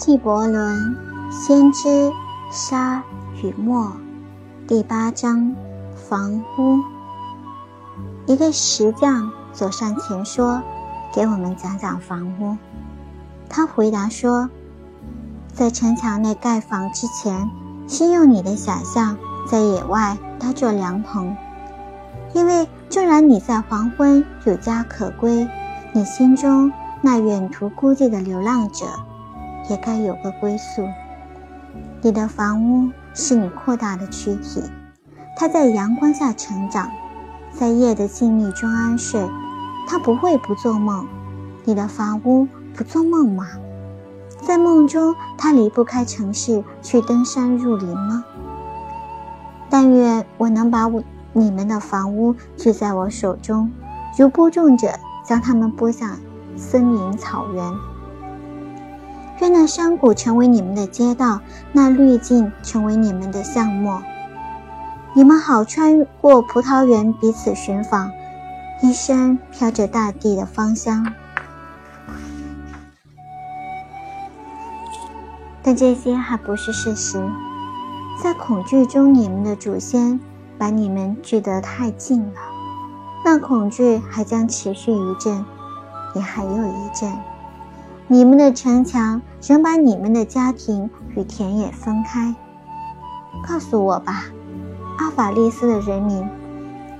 纪伯伦《先知沙与墨》第八章房屋。一个石匠走上前说：“给我们讲讲房屋。”他回答说：“在城墙内盖房之前，先用你的想象在野外搭座凉棚，因为纵然你在黄昏有家可归，你心中那远途孤寂的流浪者。”也该有个归宿。你的房屋是你扩大的躯体，它在阳光下成长，在夜的静谧中安睡。它不会不做梦。你的房屋不做梦吗？在梦中，它离不开城市去登山入林吗？但愿我能把我你们的房屋聚在我手中，如播种者将它们播向森林草原。愿那山谷成为你们的街道，那滤镜成为你们的巷陌。你们好穿过葡萄园，彼此寻访，一生飘着大地的芳香。但这些还不是事实。在恐惧中，你们的祖先把你们聚得太近了。那恐惧还将持续一阵，也还有一阵。你们的城墙仍把你们的家庭与田野分开。告诉我吧，阿法利斯的人民，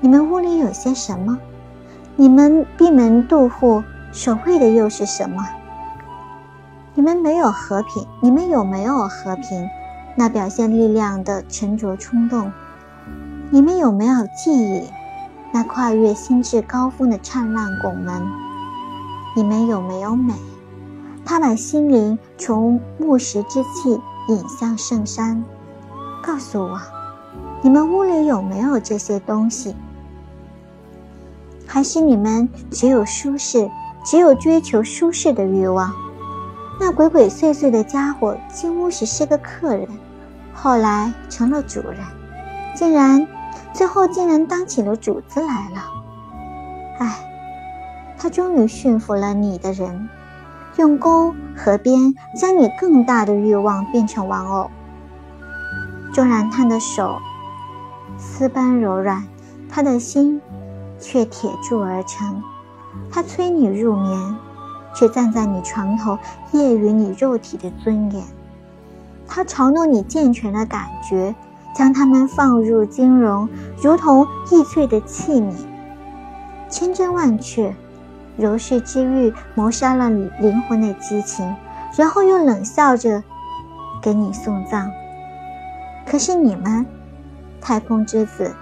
你们屋里有些什么？你们闭门度户守卫的又是什么？你们没有和平，你们有没有和平？那表现力量的沉着冲动，你们有没有记忆？那跨越心智高峰的灿烂拱门，你们有没有美？他把心灵从木石之气引向圣山。告诉我，你们屋里有没有这些东西？还是你们只有舒适，只有追求舒适的欲望？那鬼鬼祟祟的家伙进屋时是个客人，后来成了主人，竟然最后竟然当起了主子来了。唉，他终于驯服了你的人。用钩和鞭将你更大的欲望变成玩偶。纵然他的手丝般柔软，他的心却铁铸而成。他催你入眠，却站在你床头揶揄你肉体的尊严。他嘲弄你健全的感觉，将它们放入金融，如同易碎的器皿，千真万确。柔是之欲谋杀了你灵魂的激情，然后又冷笑着给你送葬。可是你们，太空之子，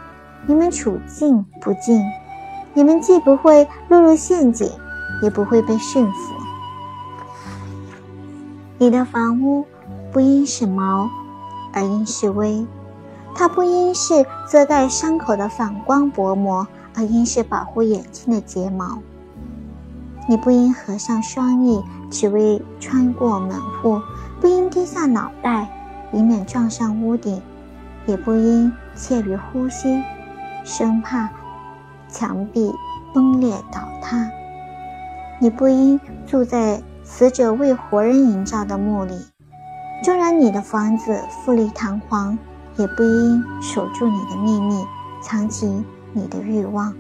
你们处境不敬，你们既不会落入陷阱，也不会被驯服。你的房屋不应是毛，而应是微；它不应是遮盖伤口的反光薄膜，而应是保护眼睛的睫毛。你不应合上双翼，只为穿过门户；不应低下脑袋，以免撞上屋顶；也不应怯于呼吸，生怕墙壁崩裂倒塌。你不应住在死者为活人营造的墓里，纵然你的房子富丽堂皇，也不应守住你的秘密，藏起你的欲望，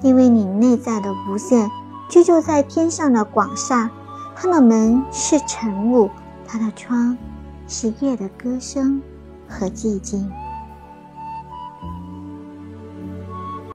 因为你内在的无限。居住在天上的广厦，它的门是晨雾，它的窗是夜的歌声和寂静。